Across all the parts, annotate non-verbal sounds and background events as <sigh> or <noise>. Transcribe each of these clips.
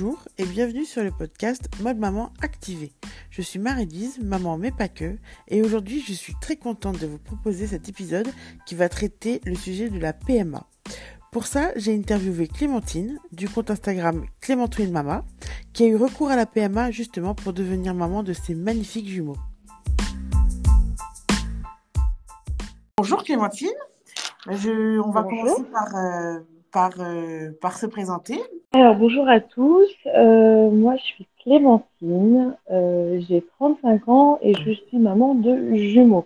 Bonjour et bienvenue sur le podcast Mode Maman Activé. Je suis Marie-Lise, maman mais pas que, et aujourd'hui je suis très contente de vous proposer cet épisode qui va traiter le sujet de la PMA. Pour ça, j'ai interviewé Clémentine du compte Instagram Clémentine Mama qui a eu recours à la PMA justement pour devenir maman de ses magnifiques jumeaux. Bonjour Clémentine, je, on va commencer par, euh, par, euh, par se présenter. Alors, bonjour à tous. Euh, moi, je suis Clémentine. Euh, j'ai 35 ans et je suis maman de jumeaux.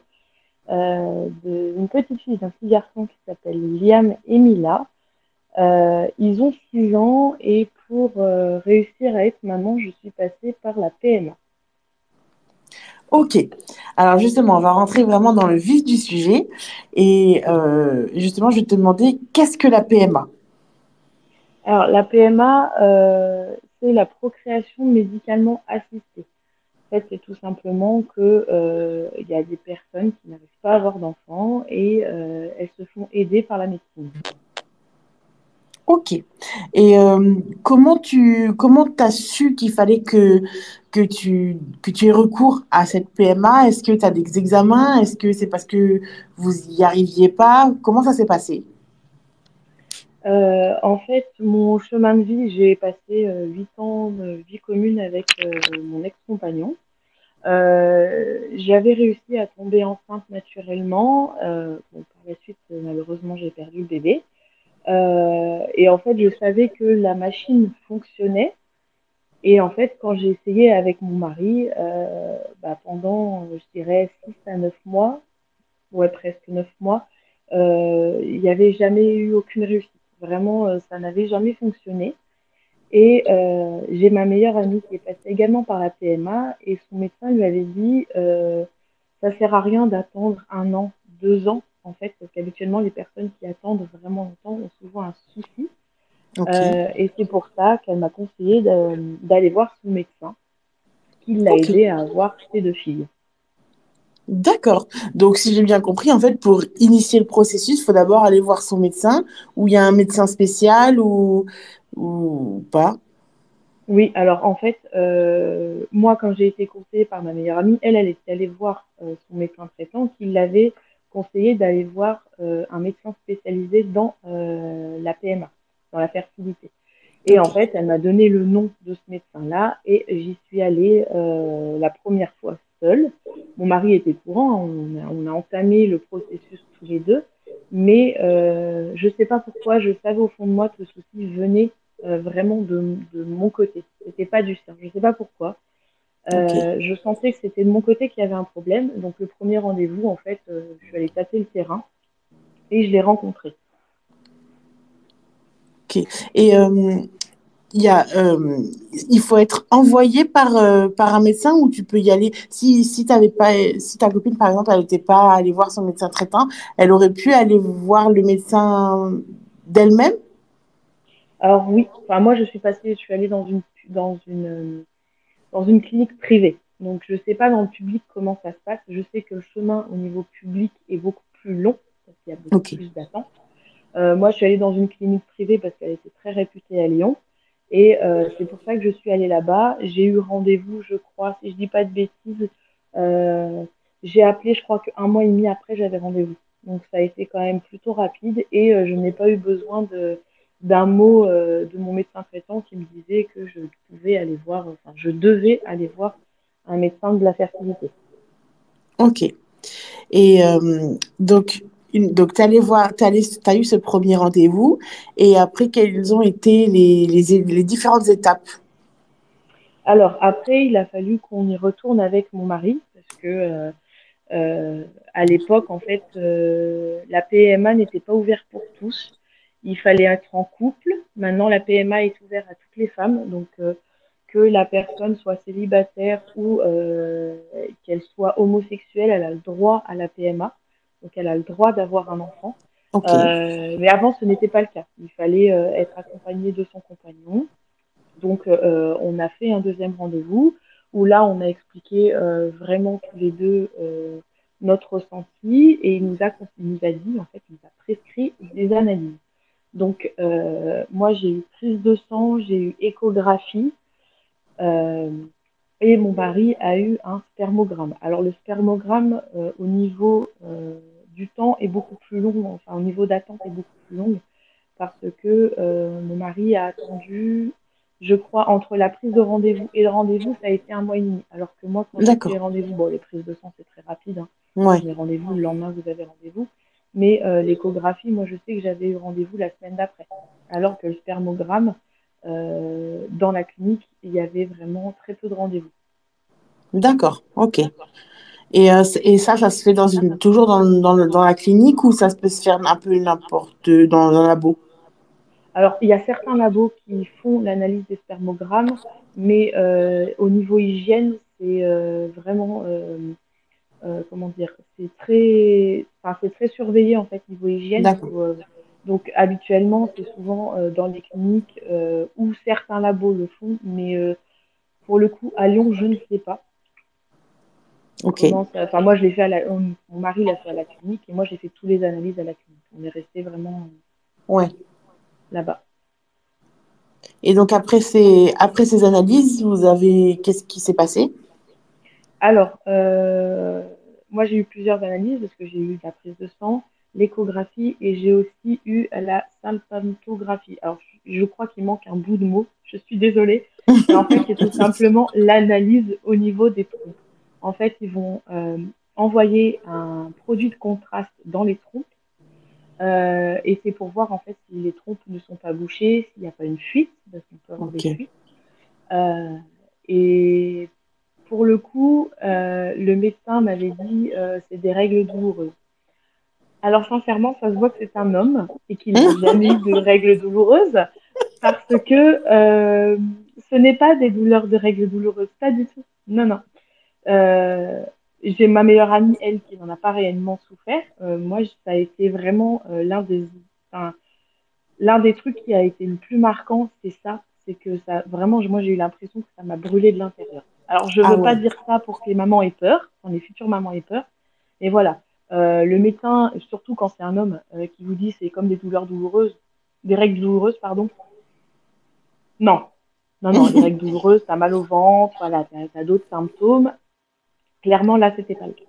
Euh, une petite fille d'un petit garçon qui s'appelle Liam et Mila. ils ont 6 ans et pour réussir à être maman, je suis passée par la PMA. Ok. Alors justement, on va rentrer vraiment dans le vif du sujet. Et justement, je vais te demander, qu'est-ce que la PMA alors, la PMA, euh, c'est la procréation médicalement assistée. En fait, c'est tout simplement que euh, y a des personnes qui n'arrivent pas à avoir d'enfants et euh, elles se font aider par la médecine. Ok. Et comment tu comment as su qu'il fallait que, que, tu, que tu aies recours à cette PMA Est-ce que tu as des examens? Est-ce que c'est parce que vous n'y arriviez pas? Comment ça s'est passé? Euh, en fait, mon chemin de vie, j'ai passé euh, huit ans de vie commune avec euh, mon ex-compagnon. J'avais réussi à tomber enceinte naturellement. Par la suite, malheureusement, j'ai perdu le bébé. et en fait, je savais que la machine fonctionnait. Et en fait, quand j'ai essayé avec mon mari, bah, pendant, je dirais, 6 à 9 mois, ouais, presque 9 mois, il n'y avait jamais eu aucune réussite. Vraiment, euh, ça n'avait jamais fonctionné. Et euh, j'ai ma meilleure amie qui est passée également par la PMA et son médecin lui avait dit euh, ça sert à rien d'attendre un an, deux ans en fait, parce qu'habituellement les personnes qui attendent vraiment longtemps ont souvent un souci. et c'est pour ça qu'elle m'a conseillé d'aller voir son médecin, qui l'a aidé à avoir ses deux filles. D'accord. Donc, si j'ai bien compris, en fait, pour initier le processus, il faut d'abord aller voir son médecin, ou il y a un médecin spécial, ou, ou pas? Oui, alors en fait, euh, moi, quand j'ai été conseillée par ma meilleure amie, elle, elle était allée voir euh, son médecin traitant qui l'avait conseillé d'aller voir euh, un médecin spécialisé dans la PMA, dans la fertilité. Et en fait, elle m'a donné le nom de ce médecin-là et j'y suis allée la première fois seule. Mon mari était courant, on a, entamé le processus tous les deux, mais euh, je ne sais pas pourquoi, je savais au fond de moi que le souci venait euh, vraiment de, mon côté. C'était pas du sien. Je ne sais pas pourquoi. Euh, je sentais que c'était de mon côté qu'il y avait un problème. Donc le premier rendez-vous, en fait, je suis allée tâter le terrain et je l'ai rencontré. Ok. Et il, y a, euh, il faut être envoyé par, euh, par un médecin ou tu peux y aller. Si, si, pas, si ta copine, par exemple, elle n'était pas allée voir son médecin traitant, elle aurait pu aller voir le médecin d'elle-même? Alors oui, enfin, moi je suis passée, je suis allée dans une, dans une, dans une clinique privée. Donc je ne sais pas dans le public comment ça se passe. Je sais que le chemin au niveau public est beaucoup plus long parce qu'il y a beaucoup plus d'attente. Euh, moi, je suis allée dans une clinique privée parce qu'elle était très réputée à Lyon. Et euh, c'est pour ça que je suis allée là-bas. J'ai eu rendez-vous, je crois, si je dis pas de bêtises, euh, j'ai appelé, je crois qu'un mois et demi après, j'avais rendez-vous. Donc ça a été quand même plutôt rapide et euh, je n'ai pas eu besoin de d'un mot de mon médecin traitant qui me disait que je pouvais aller voir, je devais aller voir un médecin de la fertilité. Ok. Et donc donc, tu voir, tu as eu ce premier rendez-vous et après, quelles ont été les, les, différentes étapes? Alors, après, il a fallu qu'on y retourne avec mon mari parce que euh, euh, à l'époque, en fait, euh, la PMA n'était pas ouverte pour tous. Il fallait être en couple. Maintenant, la PMA est ouverte à toutes les femmes. Donc, que la personne soit célibataire ou qu'elle soit homosexuelle, elle a le droit à la PMA donc elle a le droit d'avoir un enfant. Euh, mais avant, ce n'était pas le cas. Il fallait euh, être accompagné de son compagnon. Donc, euh, on a fait un deuxième rendez-vous où là, on a expliqué vraiment tous les deux notre ressenti et il nous a, il nous a dit, en fait, il nous a prescrit des analyses. Donc, moi, j'ai eu prise de sang, j'ai eu échographie. et mon mari a eu un spermogramme. Alors, le spermogramme, au niveau du temps, est beaucoup plus long. Enfin, au niveau d'attente, est beaucoup plus long parce que mon mari a attendu je crois, entre la prise de rendez-vous et le rendez-vous, ça a été un mois et demi. Alors que moi, quand j'ai les rendez-vous, bon, les prises de sang, c'est très rapide. Hein. Les rendez-vous, le lendemain, vous avez rendez-vous. Mais euh, l'échographie, moi, je sais que j'avais eu rendez-vous la semaine d'après. Alors que le spermogramme, euh, dans la clinique, il y avait vraiment très peu de rendez-vous. D'accord, ok. Et, euh, et, ça, ça se fait dans une, toujours dans, dans, dans, la clinique ou ça peut se faire un peu n'importe dans un labo? Alors, il y a certains labos qui font l'analyse des spermogrammes, mais euh, au niveau hygiène, c'est euh, vraiment, comment dire, c'est très, enfin, très surveillé en fait niveau hygiène. donc, habituellement, c'est souvent dans les cliniques où certains labos le font, mais pour le coup, à Lyon, je ne sais pas. Ok. Enfin, moi, je l'ai fait à la, mon mari l'a fait à la clinique et moi, j'ai fait toutes les analyses à la clinique. On est resté vraiment. Ouais là-bas. Et donc après ces, après ces analyses, vous avez qu'est-ce qui s'est passé? Alors, euh, moi j'ai eu plusieurs analyses parce que j'ai eu la prise de sang, l'échographie et j'ai aussi eu la symptographie. Alors je, crois qu'il manque un bout de mot, je suis désolée. en fait, c'est tout <laughs> simplement l'analyse au niveau des trompes. En fait, ils vont euh, envoyer un produit de contraste dans les trompes euh, et c'est pour voir en fait si les trompes ne sont pas bouchées, s'il n'y a pas une fuite, parce qu'on peut avoir des fuites. Euh, et pour le coup, le médecin m'avait dit c'est des règles douloureuses. Alors sincèrement, ça se voit que c'est un homme et qu'il n'a <laughs> jamais eu de règles douloureuses parce que ce n'est pas des douleurs de règles douloureuses, pas du tout. Non, non. Euh, j'ai ma meilleure amie, elle, qui n'en a pas réellement souffert. Euh, moi, ça a été vraiment euh, l'un des, enfin, l'un des trucs qui a été le plus marquant, c'est ça, c'est que ça, vraiment, moi, j'ai eu l'impression que ça m'a brûlé de l'intérieur. Alors, je ne ah veux pas dire ça pour que les mamans aient peur, quand les futures mamans aient peur, mais voilà. Euh, le médecin, surtout quand c'est un homme euh, qui vous dit c'est comme des douleurs douloureuses, des règles douloureuses, pardon. Non, non, non, des <laughs> règles douloureuses, t'as mal au ventre, voilà, t'as as, d'autres symptômes. Clairement, là, c'était pas le cas.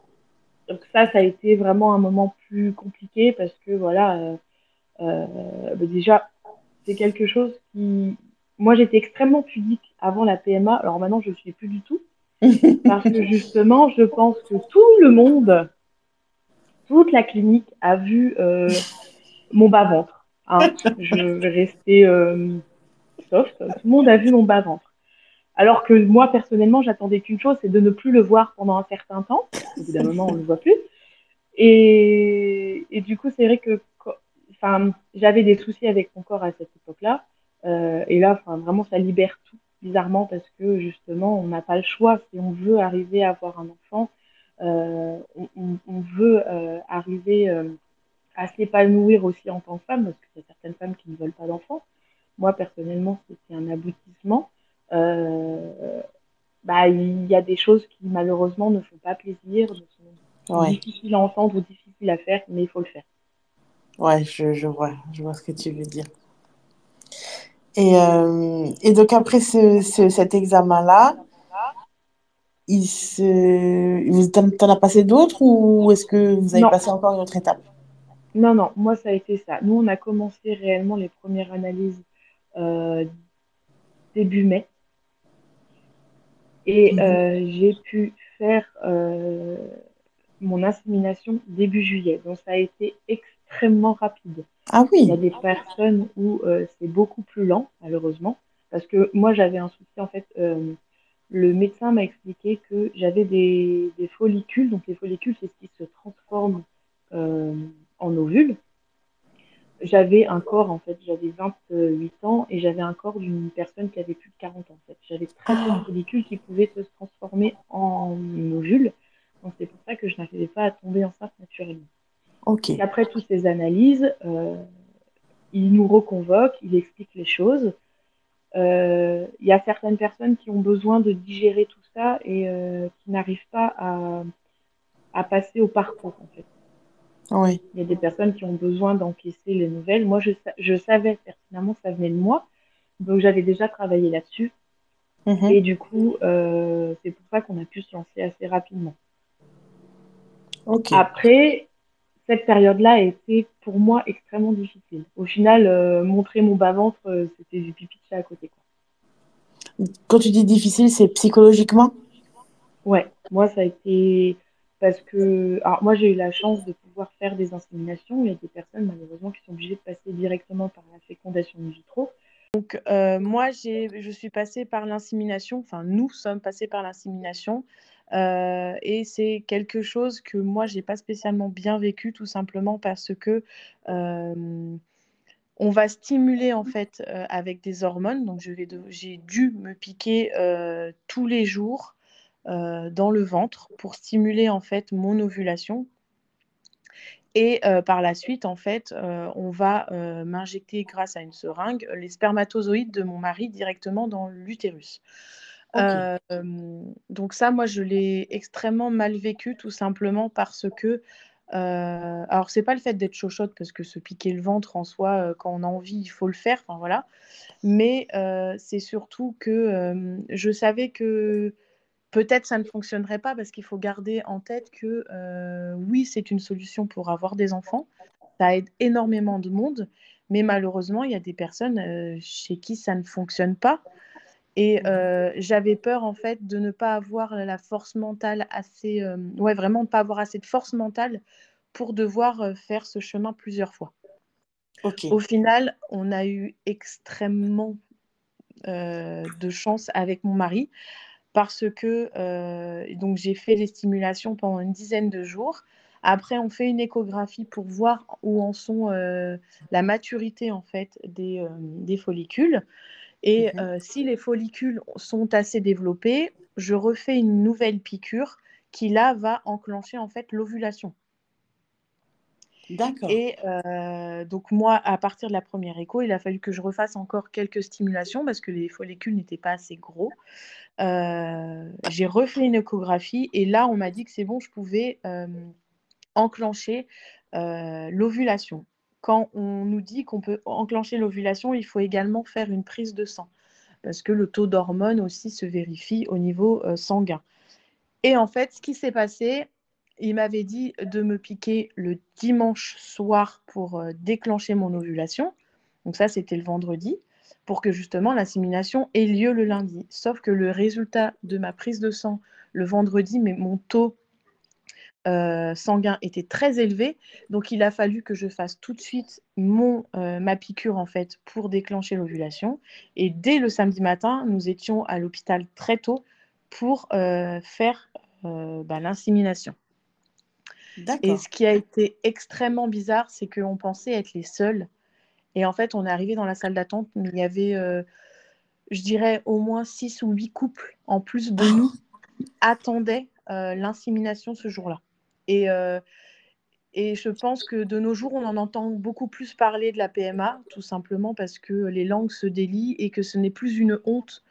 Donc ça, ça a été vraiment un moment plus compliqué parce que voilà, euh, euh, bah, déjà, c'est quelque chose qui, moi, j'étais extrêmement pudique avant la PMA. Alors maintenant, je ne suis plus du tout <laughs> parce que justement, je pense que tout le monde, toute la clinique a vu euh, mon bas ventre. Hein. Je vais rester soft. Tout le monde a vu mon bas ventre. Alors que moi, personnellement, j'attendais qu'une chose, c'est de ne plus le voir pendant un certain temps. Évidemment, on ne le voit plus. Et, du coup, c'est vrai que j'avais des soucis avec mon corps à cette époque-là. Euh, et là, vraiment, ça libère tout, bizarrement, parce que justement, on n'a pas le choix. Si on veut arriver à avoir un enfant, euh, on, veut euh, arriver à s'épanouir aussi en tant que femme, parce qu'il y a certaines femmes qui ne veulent pas d'enfants. Moi, personnellement, c'était un aboutissement. Euh, bah, il y a des choses qui malheureusement ne font pas plaisir, sont difficiles à entendre ou difficiles à faire, mais il faut le faire. Ouais, je, je, vois, je vois ce que tu veux dire. Et, euh, et donc après ce, ce, cet examen-là, il se... t'en as passé d'autres ou est-ce que vous avez non. passé encore une autre étape? Non, non, moi ça a été ça. Nous, on a commencé réellement les premières analyses euh, début mai. Et mmh. euh, j'ai pu faire euh, mon insémination début juillet. Donc ça a été extrêmement rapide. Ah oui. Il y a des personnes où euh, c'est beaucoup plus lent, malheureusement. Parce que moi, j'avais un souci, en fait. Euh, le médecin m'a expliqué que j'avais des, des, follicules. Donc les follicules, c'est ce qui se transforme euh, en ovules j'avais un corps, en fait, j'avais 28 ans et j'avais un corps d'une personne qui avait plus de 40 ans, en fait. J'avais très peu de ah. follicules qui pouvaient se transformer en ovules. Donc, c'est pour ça que je n'arrivais pas à tomber enceinte naturellement. Ok. Et après toutes ces analyses, euh, il nous reconvoque, il explique les choses. Euh, il y a certaines personnes qui ont besoin de digérer tout ça et euh, qui n'arrivent pas à, à passer au parcours, en fait. Oui. Il y a des personnes qui ont besoin d'encaisser les nouvelles. Moi, je, je savais pertinemment que ça venait de moi. Donc, j'avais déjà travaillé là-dessus. Mhm. Et du coup, euh, c'est pour ça qu'on a pu se lancer assez rapidement. Après, cette période-là a été pour moi extrêmement difficile. Au final, euh, montrer mon bas-ventre, euh, c'était du pipi de chat à côté. Quoi. Quand tu dis difficile, c'est psychologiquement? Ouais, moi, ça a été parce que. Alors, moi, j'ai eu la chance de pouvoir faire des inséminations. Il y a des personnes, malheureusement, qui sont obligées de passer directement par la fécondation in vitro. Donc, euh, moi, je suis passée par l'insémination. Enfin, nous sommes passés par l'insémination. Euh, et c'est quelque chose que moi, j'ai pas spécialement bien vécu, tout simplement parce que euh, on va stimuler en fait euh, avec des hormones. Donc, j'ai dû me piquer tous les jours dans le ventre pour stimuler en fait mon ovulation. Et euh, par la suite, en fait, euh, on va euh, m'injecter grâce à une seringue les spermatozoïdes de mon mari directement dans l'utérus. Donc ça, moi, je l'ai extrêmement mal vécu, tout simplement parce que, alors c'est pas le fait d'être chochotte, parce que se piquer le ventre en soi, quand on a envie, il faut le faire, enfin voilà. Mais c'est surtout que je savais que peut-être ça ne fonctionnerait pas parce qu'il faut garder en tête que euh, oui, c'est une solution pour avoir des enfants. Ça aide énormément de monde, mais malheureusement, il y a des personnes euh, chez qui ça ne fonctionne pas. Et euh, j'avais peur en fait de ne pas avoir la force mentale assez, ouais, vraiment de ne pas avoir assez de force mentale pour devoir faire ce chemin plusieurs fois. Au final, on a eu extrêmement de chance avec mon mari parce que euh, donc j'ai fait les stimulations pendant une dizaine de jours. Après, on fait une échographie pour voir où en sont euh, la maturité en fait des, euh, des follicules. Et Mhm. si les follicules sont assez développés, je refais une nouvelle piqûre qui là va enclencher en fait l'ovulation. D'accord. Et donc moi, à partir de la première écho, il a fallu que je refasse encore quelques stimulations parce que les follicules n'étaient pas assez gros. J'ai refait une échographie et là, on m'a dit que c'est bon, je pouvais enclencher l'ovulation. Quand on nous dit qu'on peut enclencher l'ovulation, il faut également faire une prise de sang parce que le taux d'hormones aussi se vérifie au niveau sanguin. Et en fait, ce qui s'est passé, il m'avait dit de me piquer le dimanche soir pour euh, déclencher mon ovulation. Donc ça, c'était le vendredi pour que justement l'insémination ait lieu le lundi. Sauf que le résultat de ma prise de sang le vendredi, mais mon taux euh, sanguin était très élevé, donc il a fallu que je fasse tout de suite mon, euh, ma piqûre en fait pour déclencher l'ovulation. Et dès le samedi matin, nous étions à l'hôpital très tôt pour faire bah, l'insémination. Et ce qui a été extrêmement bizarre, c'est qu'on pensait être les seuls et en fait, on est arrivé dans la salle d'attente, mais il y avait, euh, je dirais, au moins six ou huit couples en plus de nous qui <gasps> attendaient euh, l'insémination ce jour-là. Et, euh, et je pense que de nos jours, on en entend beaucoup plus parler de la PMA, tout simplement parce que les langues se délient et que ce n'est plus une honte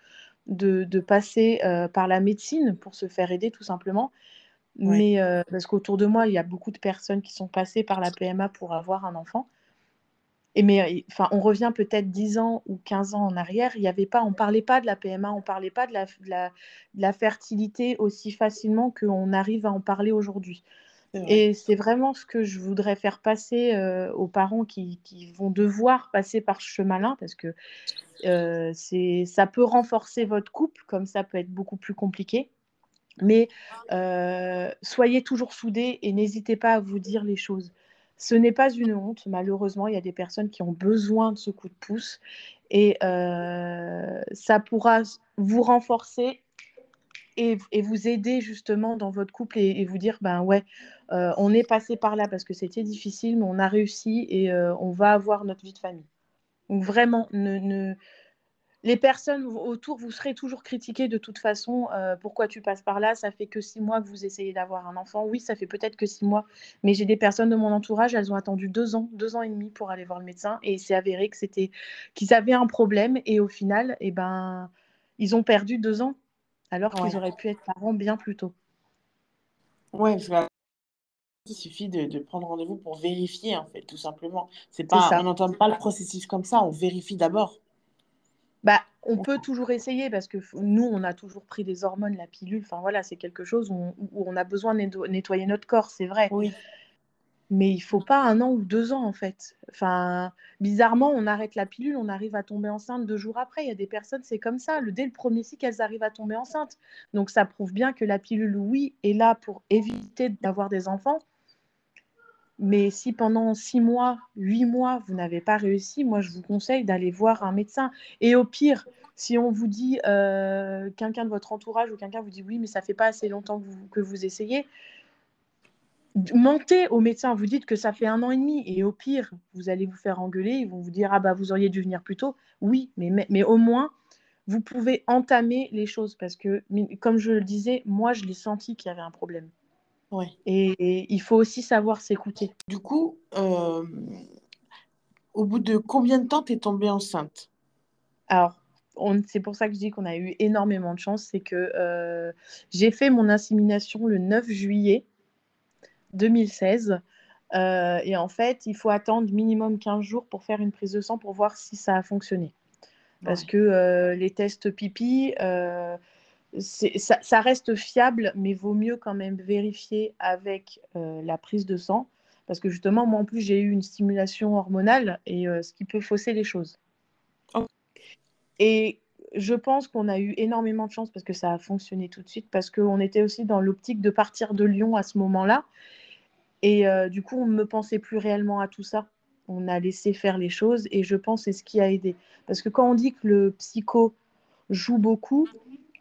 de, de passer par la médecine pour se faire aider, tout simplement. Ouais. Mais euh, parce qu'autour de moi, il y a beaucoup de personnes qui sont passées par la PMA pour avoir un enfant. Et mais enfin, on revient peut-être 10 ans ou 15 ans en arrière, il y avait pas, on ne parlait pas de la PMA, on ne parlait pas de la, de, la, de la, fertilité aussi facilement qu'on arrive à en parler aujourd'hui. Et c'est vraiment ce que je voudrais faire passer euh, aux parents qui, qui, vont devoir passer par ce chemin-là, parce que euh, ça peut renforcer votre couple, comme ça peut être beaucoup plus compliqué. Mais soyez toujours soudés et n'hésitez pas à vous dire les choses. Ce n'est pas une honte, malheureusement, il y a des personnes qui ont besoin de ce coup de pouce et ça pourra vous renforcer et, vous aider justement dans votre couple et, vous dire, ben ouais, on est passé par là parce que c'était difficile, mais on a réussi et on va avoir notre vie de famille. Donc vraiment, ne, les personnes autour, vous serez toujours critiqués de toute façon. Euh, pourquoi tu passes par là Ça fait que six mois que vous essayez d'avoir un enfant. Oui, ça fait peut-être que six mois, mais j'ai des personnes de mon entourage, elles ont attendu deux ans, deux ans et demi pour aller voir le médecin, et il s'est avéré que c'était qu'ils avaient un problème, et au final, eh ben, ils ont perdu deux ans, alors ouais. qu'ils auraient pu être parents bien plus tôt. Ouais, je il suffit de, prendre rendez-vous pour vérifier, en fait, tout simplement. C'est pas, on n'entend pas le processus comme ça, on vérifie d'abord. Bah, on peut toujours essayer parce que nous, on a toujours pris des hormones, la pilule. Enfin voilà, c'est quelque chose où on, a besoin de nettoyer notre corps, c'est vrai. Oui. Mais il faut pas un an ou deux ans en fait. Enfin, bizarrement, on arrête la pilule, on arrive à tomber enceinte deux jours après. Il y a des personnes, c'est comme ça. Le, dès le premier cycle, elles arrivent à tomber enceinte. Donc ça prouve bien que la pilule, oui, est là pour éviter d'avoir des enfants. Mais si pendant six mois, huit mois, vous n'avez pas réussi, moi, je vous conseille d'aller voir un médecin. Et au pire, si on vous dit, euh, quelqu'un de votre entourage ou quelqu'un vous dit oui, mais ça fait pas assez longtemps que vous, que vous essayez, mentez au médecin, vous dites que ça fait un an et demi, et au pire, vous allez vous faire engueuler, ils vont vous dire, ah bah vous auriez dû venir plus tôt. Oui, mais au moins, vous pouvez entamer les choses, parce que, comme je le disais, moi, je l'ai senti qu'il y avait un problème. Et, il faut aussi savoir s'écouter. Du coup, euh, au bout de combien de temps t'es tombée enceinte? Alors, c'est pour ça que je dis qu'on a eu énormément de chance. C'est que euh, j'ai fait mon insémination le 9 juillet 2016. Euh, et en fait, il faut attendre minimum 15 jours pour faire une prise de sang pour voir si ça a fonctionné. Parce que les tests pipi, ça, reste fiable, mais vaut mieux quand même vérifier avec euh, la prise de sang, parce que justement, moi en plus, j'ai eu une stimulation hormonale, et euh, ce qui peut fausser les choses. Et je pense qu'on a eu énormément de chance parce que ça a fonctionné tout de suite, parce qu'on était aussi dans l'optique de partir de Lyon à ce moment-là, et euh, du coup, on ne me pensait plus réellement à tout ça. On a laissé faire les choses, et je pense que c'est ce qui a aidé. Parce que quand on dit que le psycho joue beaucoup,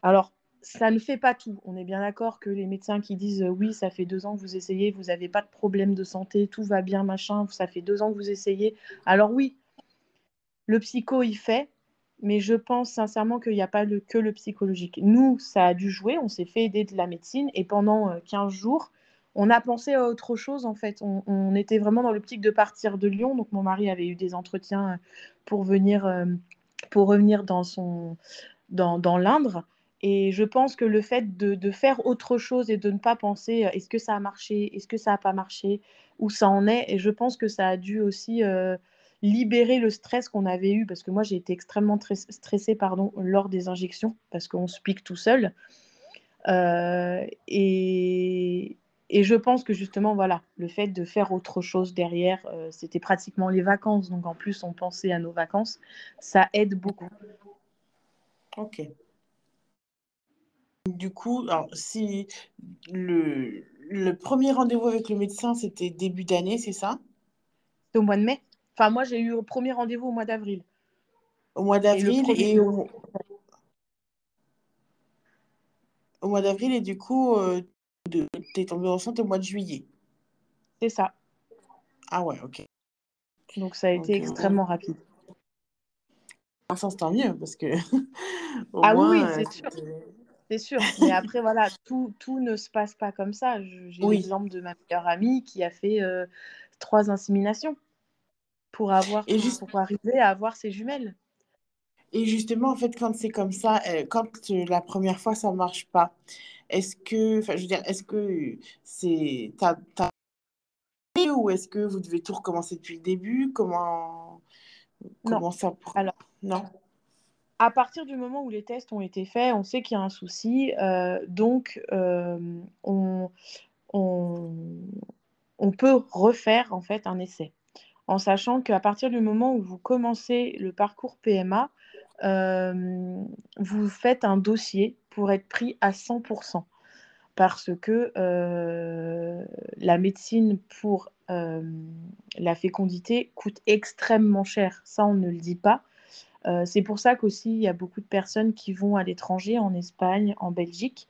alors ça ne fait pas tout. On est bien d'accord que les médecins qui disent euh, oui, ça fait deux ans que vous essayez, vous n'avez pas de problème de santé, tout va bien, machin, ça fait deux ans que vous essayez. Alors oui, le psycho y fait, mais je pense sincèrement qu'il n'y a pas que le psychologique. Nous, ça a dû jouer, on s'est fait aider de la médecine et pendant 15 euh, jours, on a pensé à autre chose en fait. On, était vraiment dans l'optique de partir de Lyon, donc mon mari avait eu des entretiens euh, pour venir, pour revenir dans dans, dans l'Indre. Et je pense que le fait de, faire autre chose et de ne pas penser euh, est-ce que ça a marché, est-ce que ça n'a pas marché, où ça en est, et je pense que ça a dû aussi euh, libérer le stress qu'on avait eu, parce que moi j'ai été extrêmement stressée pardon, lors des injections, parce qu'on se pique tout seul. Euh, et, je pense que justement, voilà, le fait de faire autre chose derrière, c'était pratiquement les vacances, donc en plus on pensait à nos vacances, ça aide beaucoup. Ok. Du coup, alors, si le, le premier rendez-vous avec le médecin, c'était début d'année, c'est ça? C'est au mois de mai. Enfin, moi, j'ai eu le premier rendez-vous au mois d'avril. Au mois d'avril et, au... mois d'avril, et du coup, euh, tu es tombée enceinte au mois de juillet. C'est ça. Ah ouais, ok. Donc, ça a été extrêmement rapide. Ça, c'est tant mieux, parce que. <laughs> ah oui, c'est sûr c'est sûr. Mais après, voilà, tout, tout ne se passe pas comme ça. J'ai l'exemple de ma meilleure amie qui a fait euh, trois inséminations pour, avoir, et juste... pour arriver à avoir ses jumelles. Et justement, en fait, quand c'est comme ça, euh, quand la première fois ça marche pas, est-ce que, enfin, je veux dire, est-ce que c'est, t'as, ou est-ce que vous devez tout recommencer depuis le début? Comment, comment ça Alors, non? À partir du moment où les tests ont été faits, on sait qu'il y a un souci. Euh, donc, euh, on, peut refaire en fait un essai. En sachant qu'à partir du moment où vous commencez le parcours PMA, euh, vous faites un dossier pour être pris à 100%. Parce que la médecine pour la fécondité coûte extrêmement cher. Ça, on ne le dit pas. Euh, c'est pour ça qu'aussi il y a beaucoup de personnes qui vont à l'étranger, en Espagne, en Belgique,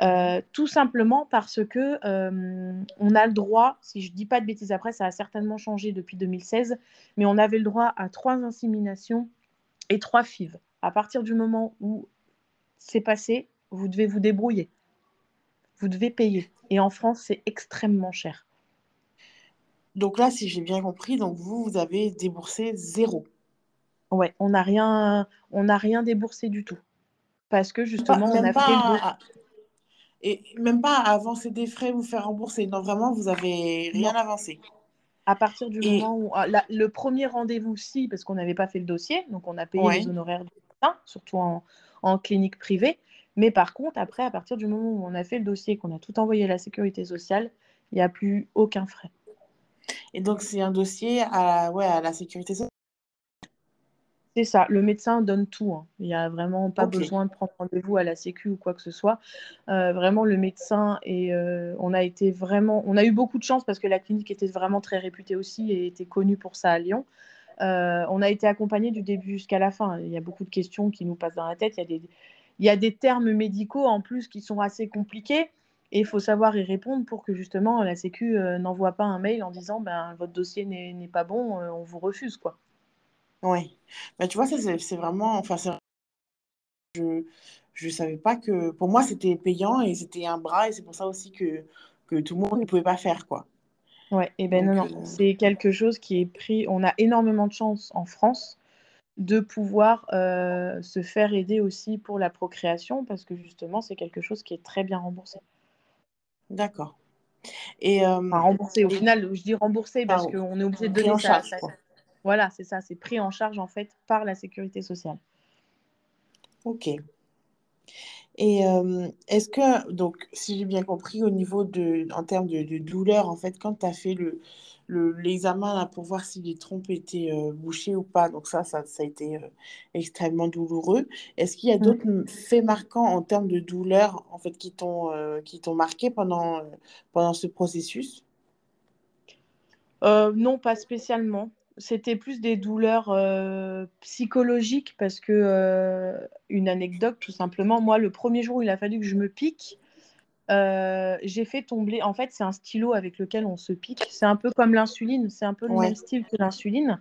euh, tout simplement parce que euh, on a le droit, si je dis pas de bêtises après, ça a certainement changé depuis 2016, mais on avait le droit à trois inséminations et trois FIV. À partir du moment où c'est passé, vous devez vous débrouiller. Vous devez payer. Et en France, c'est extrêmement cher. Donc là, si j'ai bien compris, donc vous, vous avez déboursé zéro. Ouais, on n'a rien, on n'a rien déboursé du tout. Parce que justement, on a fait Et même pas avancer des frais, vous faire rembourser. Non, vraiment, vous avez rien avancé. À partir du moment où ah, le premier rendez-vous, si, parce qu'on n'avait pas fait le dossier, donc on a payé les honoraires du médecin, surtout en, clinique privée. Mais par contre, après, à partir du moment où on a fait le dossier, qu'on a tout envoyé à la sécurité sociale, il n'y a plus aucun frais. Et donc, c'est un dossier à, ouais, à la sécurité sociale c'est ça, le médecin donne tout. Hein. Il n'y a vraiment pas besoin de prendre rendez-vous à la Sécu ou quoi que ce soit. Euh, vraiment, le médecin et euh, on a été vraiment, on a eu beaucoup de chance parce que la clinique était vraiment très réputée aussi et était connue pour ça à Lyon. Euh, on a été accompagné du début jusqu'à la fin. Il y a beaucoup de questions qui nous passent dans la tête. Il y a des, il y a des termes médicaux en plus qui sont assez compliqués et il faut savoir y répondre pour que justement la Sécu n'envoie pas un mail en disant ben votre dossier n'est pas bon, on vous refuse quoi. Oui. Bah, tu vois, ça, c'est vraiment. Enfin, je ne savais pas que. Pour moi, c'était payant et c'était un bras et c'est pour ça aussi que, que tout le monde ne pouvait pas faire, quoi. Ouais, et ben non, non. Euh, c'est quelque chose qui est pris. On a énormément de chance en France de pouvoir euh, se faire aider aussi pour la procréation parce que justement, c'est quelque chose qui est très bien remboursé. D'accord. Et euh, enfin, remboursé, au final, je dis remboursé parce qu'on est obligé de donner ça. Voilà, c'est ça, c'est pris en charge en fait par la sécurité sociale. Ok. Et euh, est-ce que, donc, si j'ai bien compris, au niveau de, en termes de, douleur, en fait, quand tu as fait le, l'examen là, pour voir si les trompes étaient euh, bouchées ou pas, donc ça, ça, a été euh, extrêmement douloureux. Est-ce qu'il y a mmh. d'autres faits marquants en termes de douleur, en fait, qui t'ont, qui t'ont marqué pendant, pendant ce processus? Non, pas spécialement c'était plus des douleurs euh, psychologiques parce que, euh, une anecdote tout simplement, moi le premier jour où il a fallu que je me pique, euh, j'ai fait tomber, en fait c'est un stylo avec lequel on se pique, c'est un peu comme l'insuline, c'est un peu le même style que l'insuline,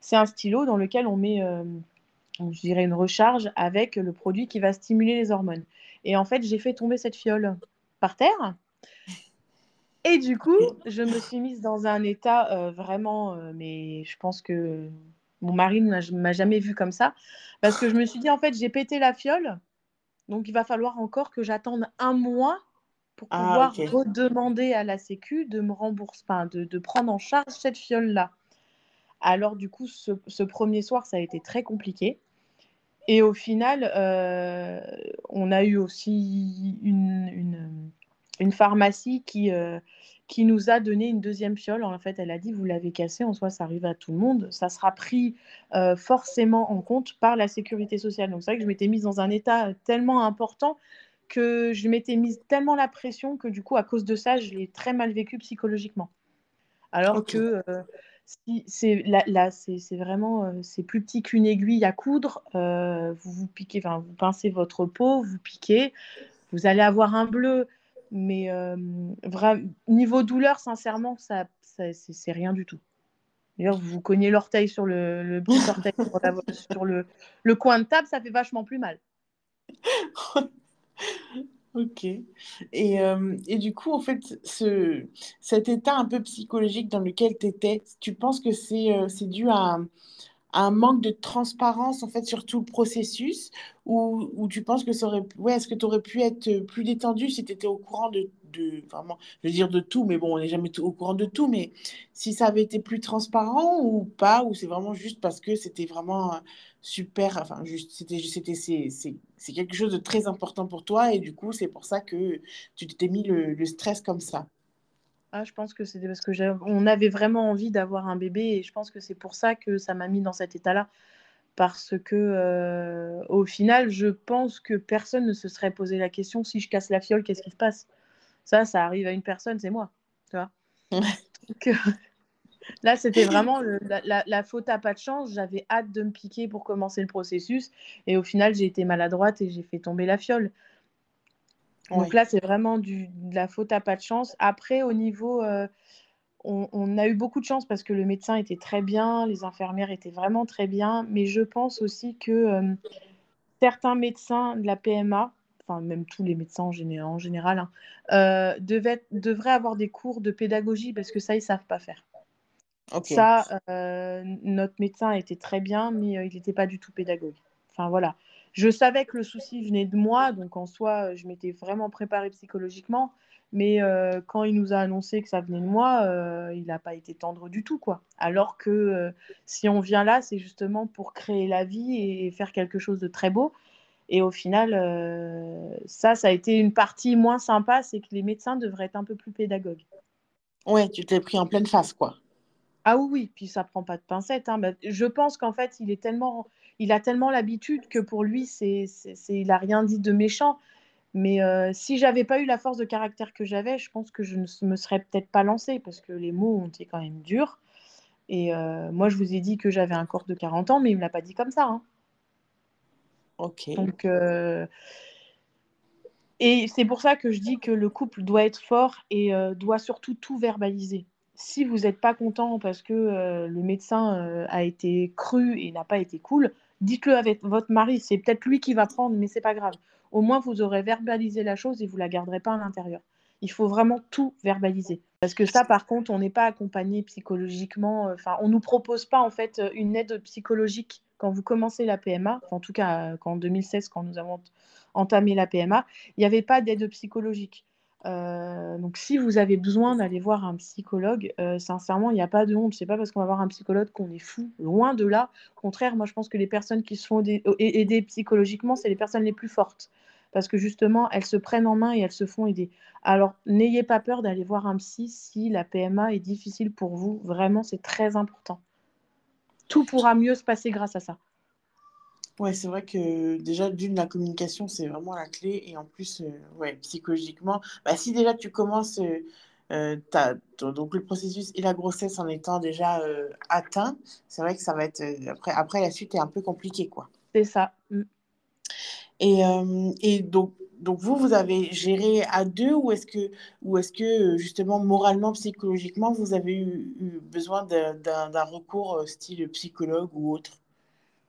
c'est un stylo dans lequel on met, je dirais une recharge avec le produit qui va stimuler les hormones. Et en fait j'ai fait tomber cette fiole par terre. Et du coup, je me suis mise dans un état euh, vraiment, euh, mais je pense que mon mari ne m'a jamais vue comme ça, parce que je me suis dit, en fait, j'ai pété la fiole, donc il va falloir encore que j'attende un mois pour ah, pouvoir redemander à la Sécu de me rembourser, de, de, prendre en charge cette fiole-là. Alors du coup, ce, premier soir, ça a été très compliqué. Et au final, euh, on a eu aussi une une pharmacie qui, euh, qui nous a donné une deuxième fiole. En fait, elle a dit, vous l'avez cassé, en soi, ça arrive à tout le monde. Ça sera pris euh, forcément en compte par la sécurité sociale. Donc c'est vrai que je m'étais mise dans un état tellement important que je m'étais mise tellement la pression que du coup, à cause de ça, je l'ai très mal vécu psychologiquement. Alors que euh, si, c'est là, c'est vraiment c'est plus petit qu'une aiguille à coudre. vous vous piquez, vous pincez votre peau, vous piquez, vous allez avoir un bleu mais euh, niveau douleur, sincèrement, ça, c'est rien du tout. D'ailleurs, vous cognez l'orteil sur le, petit <laughs> orteil sur, le, le, coin de table, ça fait vachement plus mal. <laughs> ok. Et, euh, et, du coup, en fait, ce, cet état un peu psychologique dans lequel tu étais, tu penses que c'est euh, dû à, un manque de transparence en fait sur tout le processus ou, ou tu penses que ça aurait ouais est-ce que tu aurais pu être plus détendu si tu étais au courant de, de, vraiment je veux dire de tout mais bon on n'est jamais au courant de tout mais si ça avait été plus transparent ou pas ou c'est vraiment juste parce que c'était vraiment super enfin c'était c'était c'est quelque chose de très important pour toi et du coup c'est pour ça que tu t'étais mis le, le stress comme ça ah, je pense que c'était parce que on avait vraiment envie d'avoir un bébé et je pense que c'est pour ça que ça m'a mis dans cet état-là. Parce que euh, au final, je pense que personne ne se serait posé la question si je casse la fiole, qu'est-ce qui se passe? Ça, ça arrive à une personne, c'est moi. Tu vois euh, là, c'était vraiment la, faute à pas de chance. J'avais hâte de me piquer pour commencer le processus et au final, j'ai été maladroite et j'ai fait tomber la fiole. Donc là, c'est vraiment du, de la faute à pas de chance. Après, au niveau, euh, on, a eu beaucoup de chance parce que le médecin était très bien, les infirmières étaient vraiment très bien, mais je pense aussi que euh, certains médecins de la PMA, enfin même tous les médecins en, général, hein, euh, devraient avoir des cours de pédagogie parce que ça, ils savent pas faire. Ça, notre médecin était très bien, mais il n'était pas du tout pédagogue. Enfin voilà. Je savais que le souci venait de moi, donc en soi, je m'étais vraiment préparée psychologiquement. Mais euh, quand il nous a annoncé que ça venait de moi, euh, il n'a pas été tendre du tout, quoi. Alors que euh, si on vient là, c'est justement pour créer la vie et faire quelque chose de très beau. Et au final, ça, ça a été une partie moins sympa, c'est que les médecins devraient être un peu plus pédagogues. Ouais, tu t'es pris en pleine face, quoi. Ah oui, puis ça prend pas de pincettes. Hein. Bah, je pense qu'en fait, il est tellement, il a tellement l'habitude que pour lui, c'est, c'est, il a rien dit de méchant. Mais euh, si j'avais pas eu la force de caractère que j'avais, je pense que je ne me serais peut-être pas lancée parce que les mots ont été quand même durs. Et euh, moi, je vous ai dit que j'avais un corps de 40 ans, mais il me l'a pas dit comme ça. Hein. Ok. Donc, euh, et c'est pour ça que je dis que le couple doit être fort et doit surtout tout verbaliser si vous n'êtes pas content parce que euh, le médecin euh, a été cru et n'a pas été cool, dites-le avec votre mari. C'est peut-être lui qui va prendre, mais c'est pas grave. Au moins, vous aurez verbalisé la chose et vous la garderez pas à l'intérieur. Il faut vraiment tout verbaliser. Parce que ça, par contre, on n'est pas accompagné psychologiquement. Euh, enfin, on nous propose pas en fait une aide psychologique quand vous commencez la PMA. en tout cas, en 2016, quand nous avons entamé la PMA, il n'y avait pas d'aide psychologique. Euh, donc, si vous avez besoin d'aller voir un psychologue, euh, sincèrement, il n'y a pas de honte. C'est pas parce qu'on va voir un psychologue qu'on est fou. Loin de là. Au contraire, moi, je pense que les personnes qui se font aider, psychologiquement, c'est les personnes les plus fortes. Parce que justement, elles se prennent en main et elles se font aider. Alors, n'ayez pas peur d'aller voir un psy si la PMA est difficile pour vous. Vraiment, c'est très important. Tout pourra mieux se passer grâce à ça. Ouais, c'est vrai que déjà, d'une, la communication, c'est vraiment la clé. Et en plus, euh, ouais, psychologiquement, bah, si déjà tu commences, euh, euh donc le processus et la grossesse en étant déjà euh, atteint, c'est vrai que ça va être. après, après, la suite est un peu compliquée, quoi. C'est ça. Mm. Et, et donc, donc, vous, vous avez géré à deux ou est-ce que, ou est-ce que justement, moralement, psychologiquement, vous avez eu, eu besoin d'un recours style psychologue ou autre?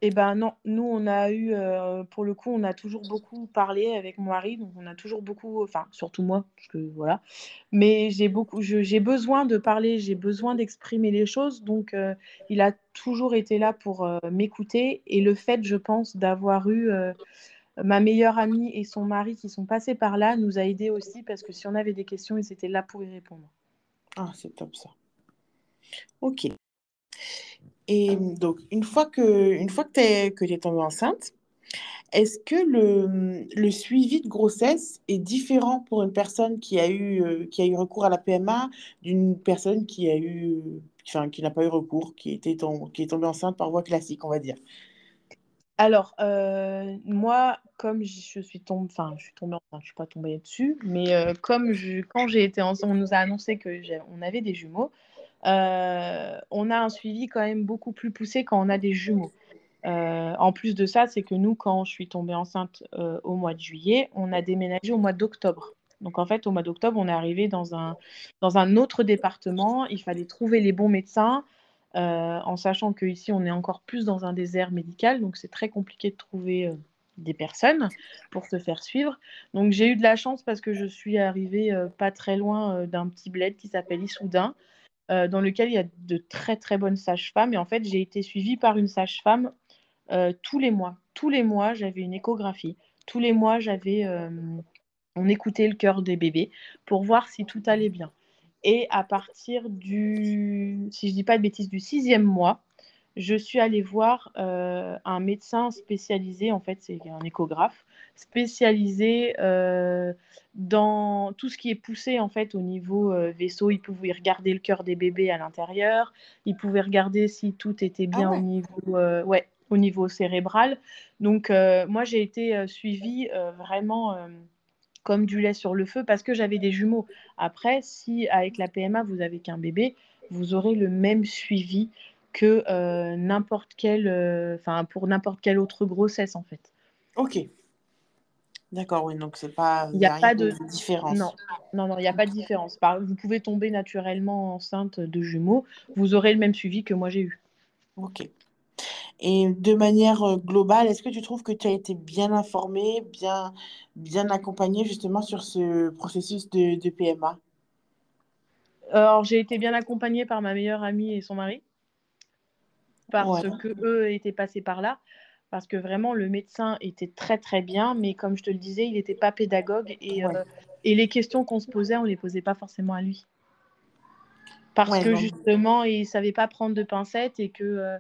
Eh ben non, nous on a eu, euh, pour le coup, on a toujours beaucoup parlé avec mon mari, donc on a toujours beaucoup, enfin surtout moi, parce que voilà. Mais j'ai beaucoup, j'ai besoin de parler, j'ai besoin d'exprimer les choses, donc euh, il a toujours été là pour euh, m'écouter. Et le fait, je pense, d'avoir eu ma meilleure amie et son mari qui sont passés par là nous a aidés aussi, parce que si on avait des questions, ils étaient là pour y répondre. Ah, c'est top ça. Ok. Et donc, une fois que, une fois que tu es, tombée enceinte, est-ce que le, suivi de grossesse est différent pour une personne qui a eu, euh, qui a eu recours à la PMA d'une personne qui a eu, enfin, qui n'a pas eu recours, qui, était qui est tombée enceinte par voie classique, on va dire? Alors, euh, moi, comme je suis tombée, enfin, je suis tombée je suis pas tombée dessus, mais euh, comme je, quand j'ai été enceinte, on nous a annoncé que on avait des jumeaux. Euh, on a un suivi quand même beaucoup plus poussé quand on a des jumeaux. Euh, en plus de ça, c'est que nous, quand je suis tombée enceinte euh, au mois de juillet, on a déménagé au mois d'octobre. Donc en fait, au mois d'octobre, on est arrivé dans un, dans un autre département. Il fallait trouver les bons médecins, en sachant qu'ici, on est encore plus dans un désert médical. Donc c'est très compliqué de trouver des personnes pour se faire suivre. Donc j'ai eu de la chance parce que je suis arrivée pas très loin d'un petit bled qui s'appelle Issoudun. Euh, dans lequel il y a de très très bonnes sages-femmes. Et en fait, j'ai été suivie par une sage-femme euh, tous les mois. Tous les mois, j'avais une échographie. Tous les mois, j'avais, euh, on écoutait le cœur des bébés pour voir si tout allait bien. Et à partir du, si je dis pas de bêtises, du sixième mois, je suis allée voir un médecin spécialisé, en fait, c'est un échographe, spécialisé euh, dans tout ce qui est poussé en fait au niveau euh, vaisseau. Il pouvait regarder le cœur des bébés à l'intérieur. Il pouvait regarder si tout était bien ah au niveau, euh, ouais, au niveau cérébral. Donc moi j'ai été suivie vraiment comme du lait sur le feu parce que j'avais des jumeaux. Après, si avec la PMA vous avez qu'un bébé, vous aurez le même suivi que n'importe quel, enfin pour n'importe quelle autre grossesse en fait. Ok. D'accord, oui, donc c'est pas. Il n'y a, pas de... différence. Non, non, non, il n'y a pas de différence. Vous pouvez tomber naturellement enceinte de jumeaux, vous aurez le même suivi que moi j'ai eu. Ok. Et de manière euh, globale, est-ce que tu trouves que tu as été bien informée, bien, bien accompagnée justement sur ce processus de, de PMA Alors, j'ai été bien accompagnée par ma meilleure amie et son mari, parce que eux étaient passés par là. Parce que vraiment le médecin était très très bien, mais comme je te le disais, il n'était pas pédagogue et, Ouais. euh, et les questions qu'on se posait, on les posait pas forcément à lui. Parce Ouais, que justement, il savait pas prendre de pincettes et que, euh,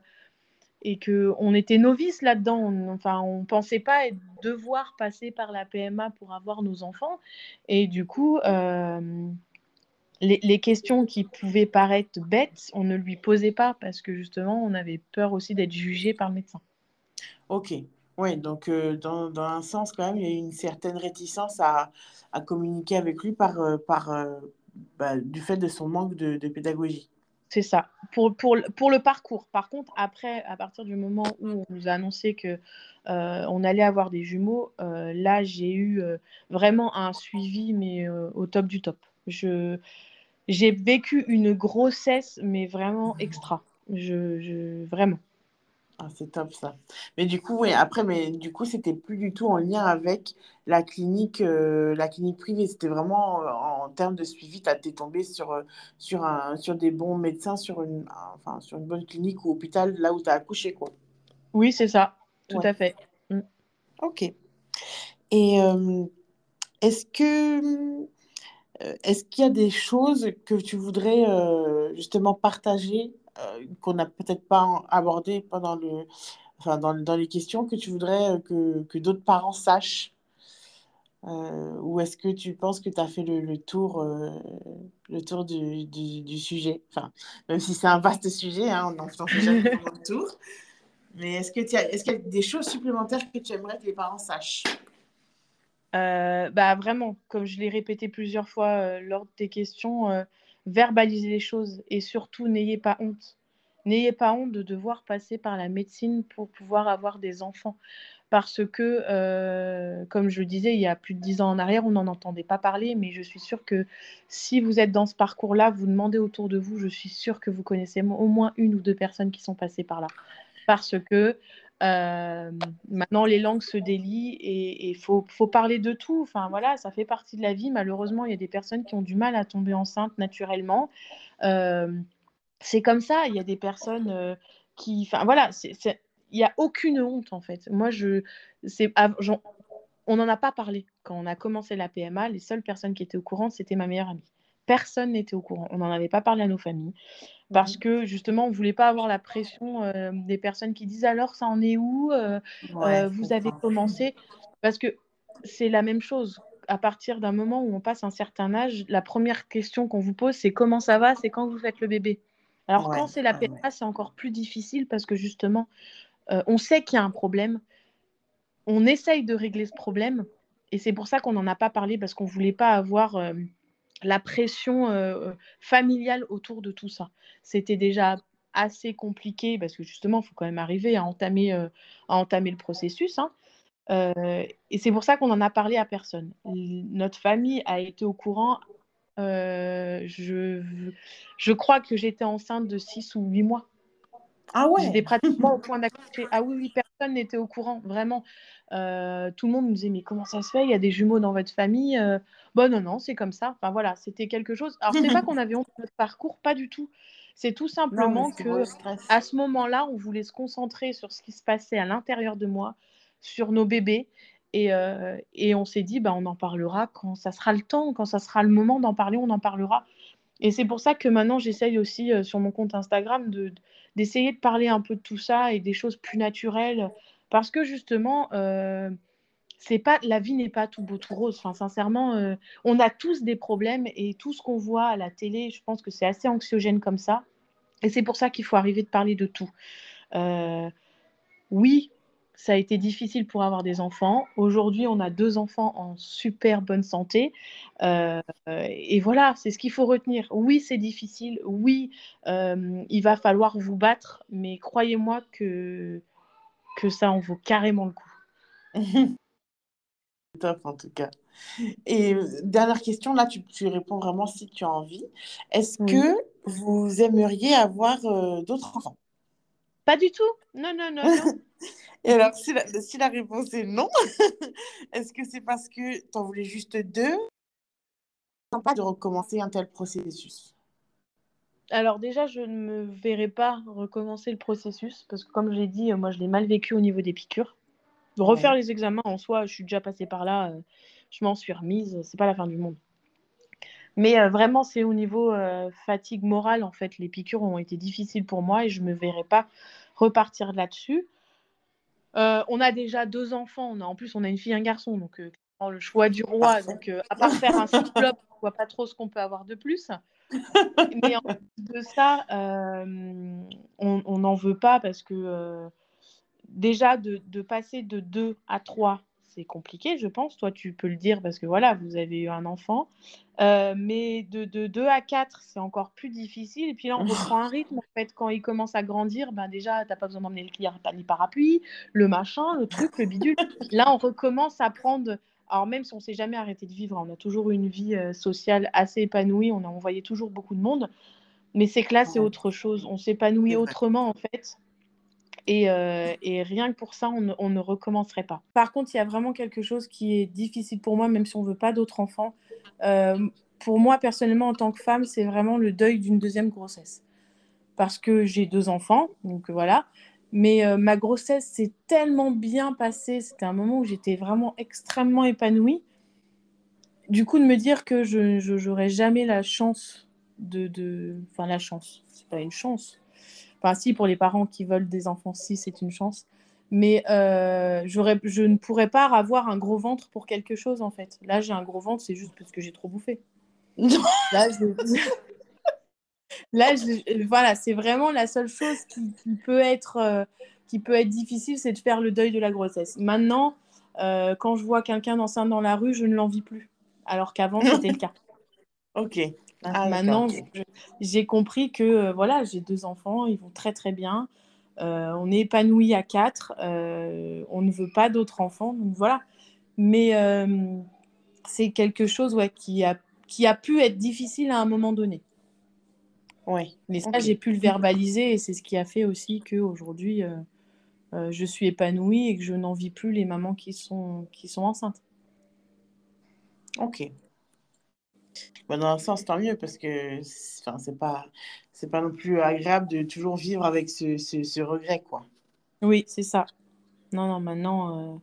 et que on était novices là-dedans. On, enfin, on pensait pas devoir passer par la PMA pour avoir nos enfants. Et du coup, euh, les, les questions qui pouvaient paraître bêtes, on ne lui posait pas parce que justement, on avait peur aussi d'être jugé par le médecin. Ok. Ouais, donc euh, dans, un sens, quand même, il y a eu une certaine réticence à, communiquer avec lui par, euh, euh, bah, du fait de son manque de, pédagogie. C'est ça. Pour, le- parcours. Par contre, après, à partir du moment où on nous a annoncé que on allait avoir des jumeaux, là, j'ai eu vraiment un suivi, mais au top du top. Je, j'ai vécu une grossesse, mais vraiment extra. Je, vraiment. Ah, c'est top ça. Mais du coup, oui, après, mais du coup, c'était plus du tout en lien avec la clinique, euh, la clinique privée. C'était vraiment euh, en termes de suivi, tu es tombé sur, euh, sur, un, sur des bons médecins, sur une, enfin, sur une bonne clinique ou hôpital, là où tu as accouché, quoi. Oui, c'est ça. Tout Ouais. à fait. Ok. Et est-ce que est-ce qu'il y a des choses que tu voudrais justement partager qu'on n'a peut-être pas abordées pendant le, enfin, dans, dans les questions que tu voudrais euh, que, que d'autres parents sachent? Euh, ou est-ce que tu penses que tu as fait le, le tour, euh, le tour du, du, du sujet? Enfin, même si c'est un vaste sujet, hein, on n'en fait jamais <laughs> le tour. Mais est-ce que tu as, est-ce qu'il y a des choses supplémentaires que tu aimerais que les parents sachent? Euh, bah vraiment, comme je l'ai répété plusieurs fois euh, lors de tes questions, euh, verbalisez les choses et surtout n'ayez pas honte. N'ayez pas honte de devoir passer par la médecine pour pouvoir avoir des enfants. Parce que, euh, comme je le disais, il y a plus de dix ans en arrière, on n'en entendait pas parler, mais je suis sûre que si vous êtes dans ce parcours-là, vous demandez autour de vous, je suis sûre que vous connaissez au moins une ou deux personnes qui sont passées par là. Parce que euh, maintenant, les langues se délient et il faut, parler de tout. Enfin, voilà, ça fait partie de la vie. Malheureusement, il y a des personnes qui ont du mal à tomber enceinte naturellement. Euh, c'est comme ça. Il y a des personnes euh, qui. Enfin, voilà, il n'y a aucune honte, en fait. Moi, je. On n'en a pas parlé. Quand on a commencé la PMA, les seules personnes qui étaient au courant, c'était ma meilleure amie. Personne n'était au courant. On n'en avait pas parlé à nos familles parce que justement, on ne voulait pas avoir la pression euh, des personnes qui disent alors ça en est où euh, Ouais, euh, Vous avez commencé? Parce que c'est la même chose. À partir d'un moment où on passe un certain âge, la première question qu'on vous pose, c'est comment ça va? C'est quand vous faites le bébé? Alors Ouais, quand c'est la ouais, PMA, c'est encore plus difficile parce que justement, euh, on sait qu'il y a un problème. On essaye de régler ce problème. Et c'est pour ça qu'on n'en a pas parlé parce qu'on ne voulait pas avoir la pression euh, familiale autour de tout ça. C'était déjà assez compliqué parce que justement, il faut quand même arriver à entamer, euh, à entamer le processus. Hein. Euh, et c'est pour ça qu'on n'en a parlé à personne. Notre famille a été au courant. Je, je crois que j'étais enceinte de 6 ou 8 mois. Ah ouais J'étais pratiquement au point d'accoucher. Ah oui, oui, personne n'était au courant, vraiment. Euh, tout le monde nous disait, mais comment ça se fait? Il y a des jumeaux dans votre famille euh, Bon, non, non, c'est comme ça. Enfin voilà, c'était quelque chose. Alors, c'est pas qu'on avait honte de notre parcours, pas du tout. C'est tout simplement non, que à ce moment-là, on voulait se concentrer sur ce qui se passait à l'intérieur de moi, sur nos bébés. Et, euh, et on s'est dit, bah, on en parlera quand ça sera le temps, quand ça sera le moment d'en parler, on en parlera. Et c'est pour ça que maintenant, j'essaye aussi euh, sur mon compte Instagram de, d'essayer de parler un peu de tout ça et des choses plus naturelles. Parce que justement, euh, pas, la vie n'est pas tout beau, tout rose. Enfin, sincèrement, euh, on a tous des problèmes et tout ce qu'on voit à la télé, je pense que c'est assez anxiogène comme ça. Et c'est pour ça qu'il faut arriver de parler de tout. Oui, ça a été difficile pour avoir des enfants. Aujourd'hui, on a deux enfants en super bonne santé. Euh, et voilà, c'est ce qu'il faut retenir. Oui, c'est difficile. Oui, euh, il va falloir vous battre. Mais croyez-moi que, que ça en vaut carrément le coup. <laughs> Top en tout cas. Et dernière question, là tu, tu, réponds vraiment si tu as envie. Est-ce oui. que vous aimeriez avoir euh, d'autres enfants? Pas du tout. Non, non, non, non. <laughs> Et alors, si la, si la réponse est non, <laughs> est-ce que c'est parce que tu en voulais juste deux? Pas de recommencer un tel processus Alors déjà, je ne me verrai pas recommencer le processus parce que comme je l'ai dit, moi je l'ai mal vécu au niveau des piqûres. Refaire les examens en soi, je suis déjà passée par là, euh, je m'en suis remise, c'est pas la fin du monde. Mais euh, vraiment, c'est au niveau euh, fatigue morale, en fait, les piqûres ont été difficiles pour moi et je ne me verrai pas repartir là-dessus. on a déjà deux enfants, on a, en plus on a une fille et un garçon, donc le choix du roi. Donc à part faire un cyclope, on voit pas trop ce qu'on peut avoir de plus. Mais en plus de ça, on n'en veut pas parce que déjà de, de, passer de 2 à 3, c'est compliqué, je pense. Toi, tu peux le dire parce que voilà, vous avez eu un enfant. Euh, mais de, de 2 à 4, c'est encore plus difficile. Et puis là, on reprend un rythme. En fait, quand il commence à grandir, ben déjà, tu n'as pas besoin d'emmener le parapluie, le machin, le truc, le bidule. <laughs> Là, on recommence à prendre. Alors, même si on ne s'est jamais arrêté de vivre, on a toujours eu une vie euh, sociale assez épanouie, on a envoyé toujours beaucoup de monde. Mais c'est que là, c'est autre chose. On s'épanouit autrement, en fait. Euh, et, rien que pour ça, on ne, recommencerait pas. Par contre, il y a vraiment quelque chose qui est difficile pour moi, même si on ne veut pas d'autres enfants. Euh, pour moi, personnellement, en tant que femme, c'est vraiment le deuil d'une deuxième grossesse. Parce que j'ai deux enfants, donc voilà. Mais euh, ma grossesse s'est tellement bien passée. C'était un moment où j'étais vraiment extrêmement épanouie. Du coup, de me dire que je n'aurais jamais la chance de. Enfin, la chance, c'est pas une chance Enfin, si, pour les parents qui veulent des enfants, si, c'est une chance. Mais euh, je ne pourrais pas avoir un gros ventre pour quelque chose, en fait. Là, j'ai un gros ventre, c'est juste parce que j'ai trop bouffé. <laughs> Là, <laughs> Là voilà, c'est vraiment la seule chose qui, peut être, euh, qui peut être difficile, c'est de faire le deuil de la grossesse. Maintenant, euh, quand je vois quelqu'un enceinte dans la rue, je ne l'envie plus. Alors qu'avant, c'était le cas. <laughs> Ok. Ah, Maintenant, j'ai compris que euh, voilà, j'ai deux enfants, ils vont très très bien. Euh, on est épanoui à quatre. Euh, on ne veut pas d'autres enfants, donc voilà. Mais c'est quelque chose ouais, qui, a, qui a pu être difficile à un moment donné. Oui. Mais ça, j'ai pu le verbaliser et c'est ce qui a fait aussi qu'aujourd'hui, euh, je suis épanouie et que je n'envie plus les mamans qui sont, qui sont enceintes. Ok. Bah, dans un sens, tant mieux, parce que enfin, c'est pas, c'est pas non plus agréable de toujours vivre avec ce, ce, regret, quoi. Oui, c'est ça. Non, non, maintenant, euh,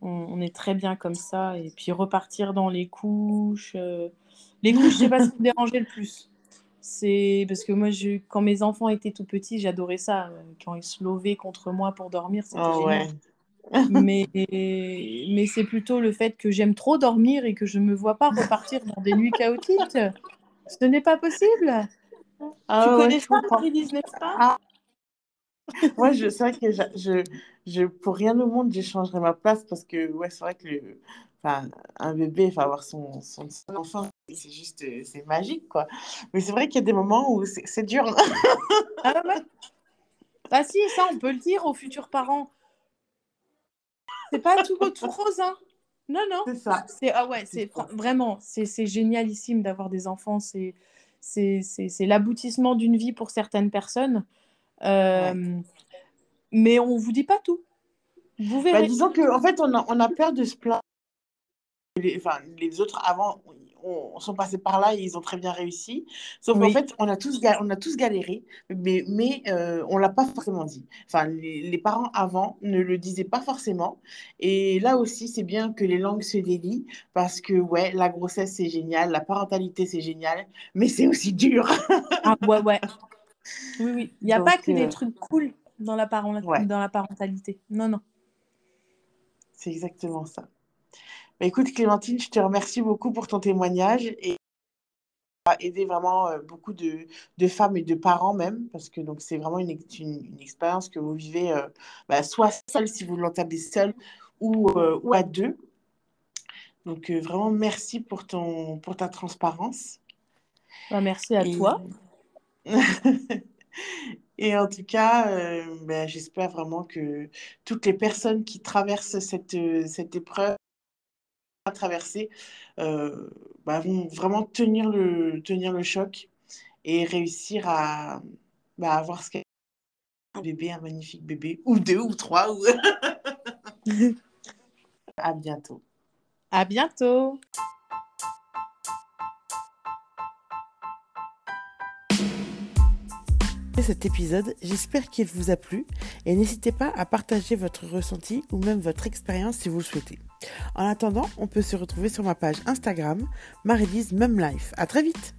on, est très bien comme ça. Et puis repartir dans les couches. Euh, Les couches, je sais pas ce qui me dérangeait le plus. C'est parce que moi, je... quand mes enfants étaient tout petits, j'adorais ça. Euh, quand ils se levaient contre moi pour dormir, c'était oh, génial. Ouais mais mais c'est plutôt le fait que j'aime trop dormir et que je ne me vois pas repartir dans des nuits chaotiques. Ce n'est pas possible. Ah, tu connais ça, Marie-Lise, n'est-ce pas? Ah. Moi, je, c'est vrai que je, je, pour rien au monde, j'échangerais ma place parce que, ouais, c'est vrai que le, un bébé, enfin, avoir son, son, enfant, c'est juste, c'est magique, quoi. Mais c'est vrai qu'il y a des moments où c'est, dur. ah, ouais? ah si, ça, on peut le dire aux futurs parents. C'est pas tout, rose, hein. Non, non. C'est ça. C'est, ah ouais, c'est vraiment, c'est génialissime d'avoir des enfants. C'est c'est l'aboutissement d'une vie pour certaines personnes. Euh, mais on vous dit pas tout. Vous verrez. Bah, disons qu'en en fait, on a, on a peur de se plaindre. Les, enfin, les autres avant, on, sont passés par là et ils ont très bien réussi. Sauf qu'en fait, on a tous, on a tous galéré, mais, mais euh, on ne l'a pas forcément dit. Enfin, les, parents avant ne le disaient pas forcément. Et là aussi, c'est bien que les langues se délient parce que, ouais, la grossesse, c'est génial, la parentalité, c'est génial, mais c'est aussi dur. ah, ouais, ouais. Oui, oui. Il n'y a pas que des euh, trucs cool dans la, dans la parentalité. Non, non. C'est exactement ça. Bah, écoute, Clémentine, je te remercie beaucoup pour ton témoignage et a aidé vraiment euh, beaucoup de, femmes et de parents même, parce que donc c'est vraiment une, une, expérience que vous vivez euh, bah, soit seule si vous l'entendez seule ou, euh, ou à deux. Donc vraiment merci pour, ton, pour ta transparence. Bah, merci à toi. <laughs> Et en tout cas, j'espère vraiment que toutes les personnes qui traversent cette, cette épreuve à traverser euh, bah, vont vraiment tenir le, tenir le choc et réussir à bah, avoir ce qu'est un bébé, un magnifique bébé, ou deux, ou trois. Ou... <laughs> <laughs> à bientôt. À bientôt. Cet épisode, j'espère qu'il vous a plu et n'hésitez pas à partager votre ressenti ou même votre expérience si vous le souhaitez. En attendant, on peut se retrouver sur ma page Instagram, Maridis Mum Life. À très vite!